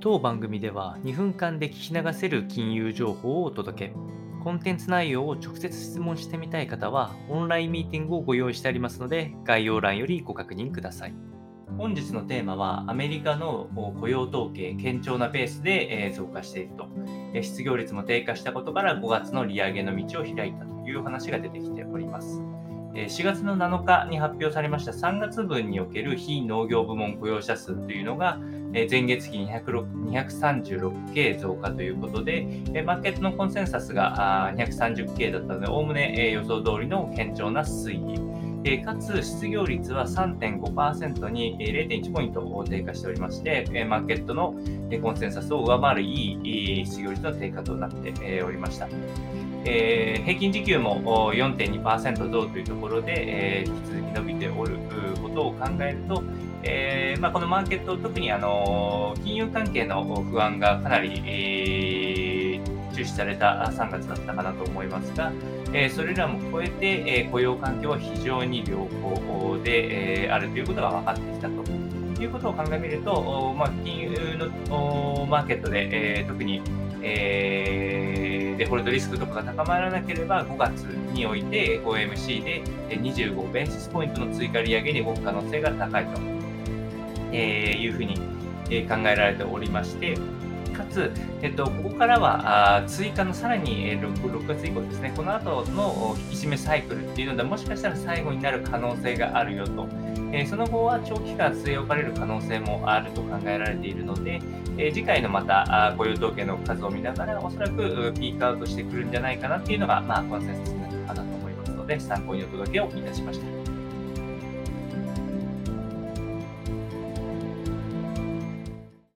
当番組では2分間で聞き流せる金融情報をお届け。コンテンツ内容を直接質問してみたい方は、オンラインミーティングをご用意してありますので、概要欄よりご確認ください。本日のテーマは、アメリカの雇用統計、堅調なペースで増加していると。失業率も低下したことから5月の利上げの道を開いたという話が出てきております。4月の7日に発表されました3月分における非農業部門雇用者数というのが、前月比 236K 増加ということで、マーケットのコンセンサスが 230K だったので、おおむね予想通りの堅調な推移。かつ失業率は3.5%に0.1ポイント低下しておりまして、マーケットのコンセンサスを上回るいい失業率の低下となっておりました。えー、平均時給も4.2%増というところで、えー、引き続き伸びておることを考えると、えーまあ、このマーケット、特にあの金融関係の不安がかなり、えー、注視された3月だったかなと思いますが、え、それらも超えて、え、雇用環境は非常に良好で、え、あるということが分かってきたと。いうことを考えみると、まあ、金融のマーケットで、えー、特に、えー、デフォルトリスクとかが高まらなければ、5月において 5MC で25ベーシスポイントの追加利上げに動く可能性が高いと、えー、いうふうに考えられておりまして、かつ、えっと、ここからはあ追加のさらに 6, 6月以降ですね、この後の引き締めサイクルっていうので、もしかしたら最後になる可能性があるよと。えその後は長期間据え置かれる可能性もあると考えられているので、え次回のまた雇用統計の数を見ながら、おそらくピークアウトしてくるんじゃないかなっていうのが、まあ、コンセンサスになるかなと思いますので、参考にお届けをいたしました。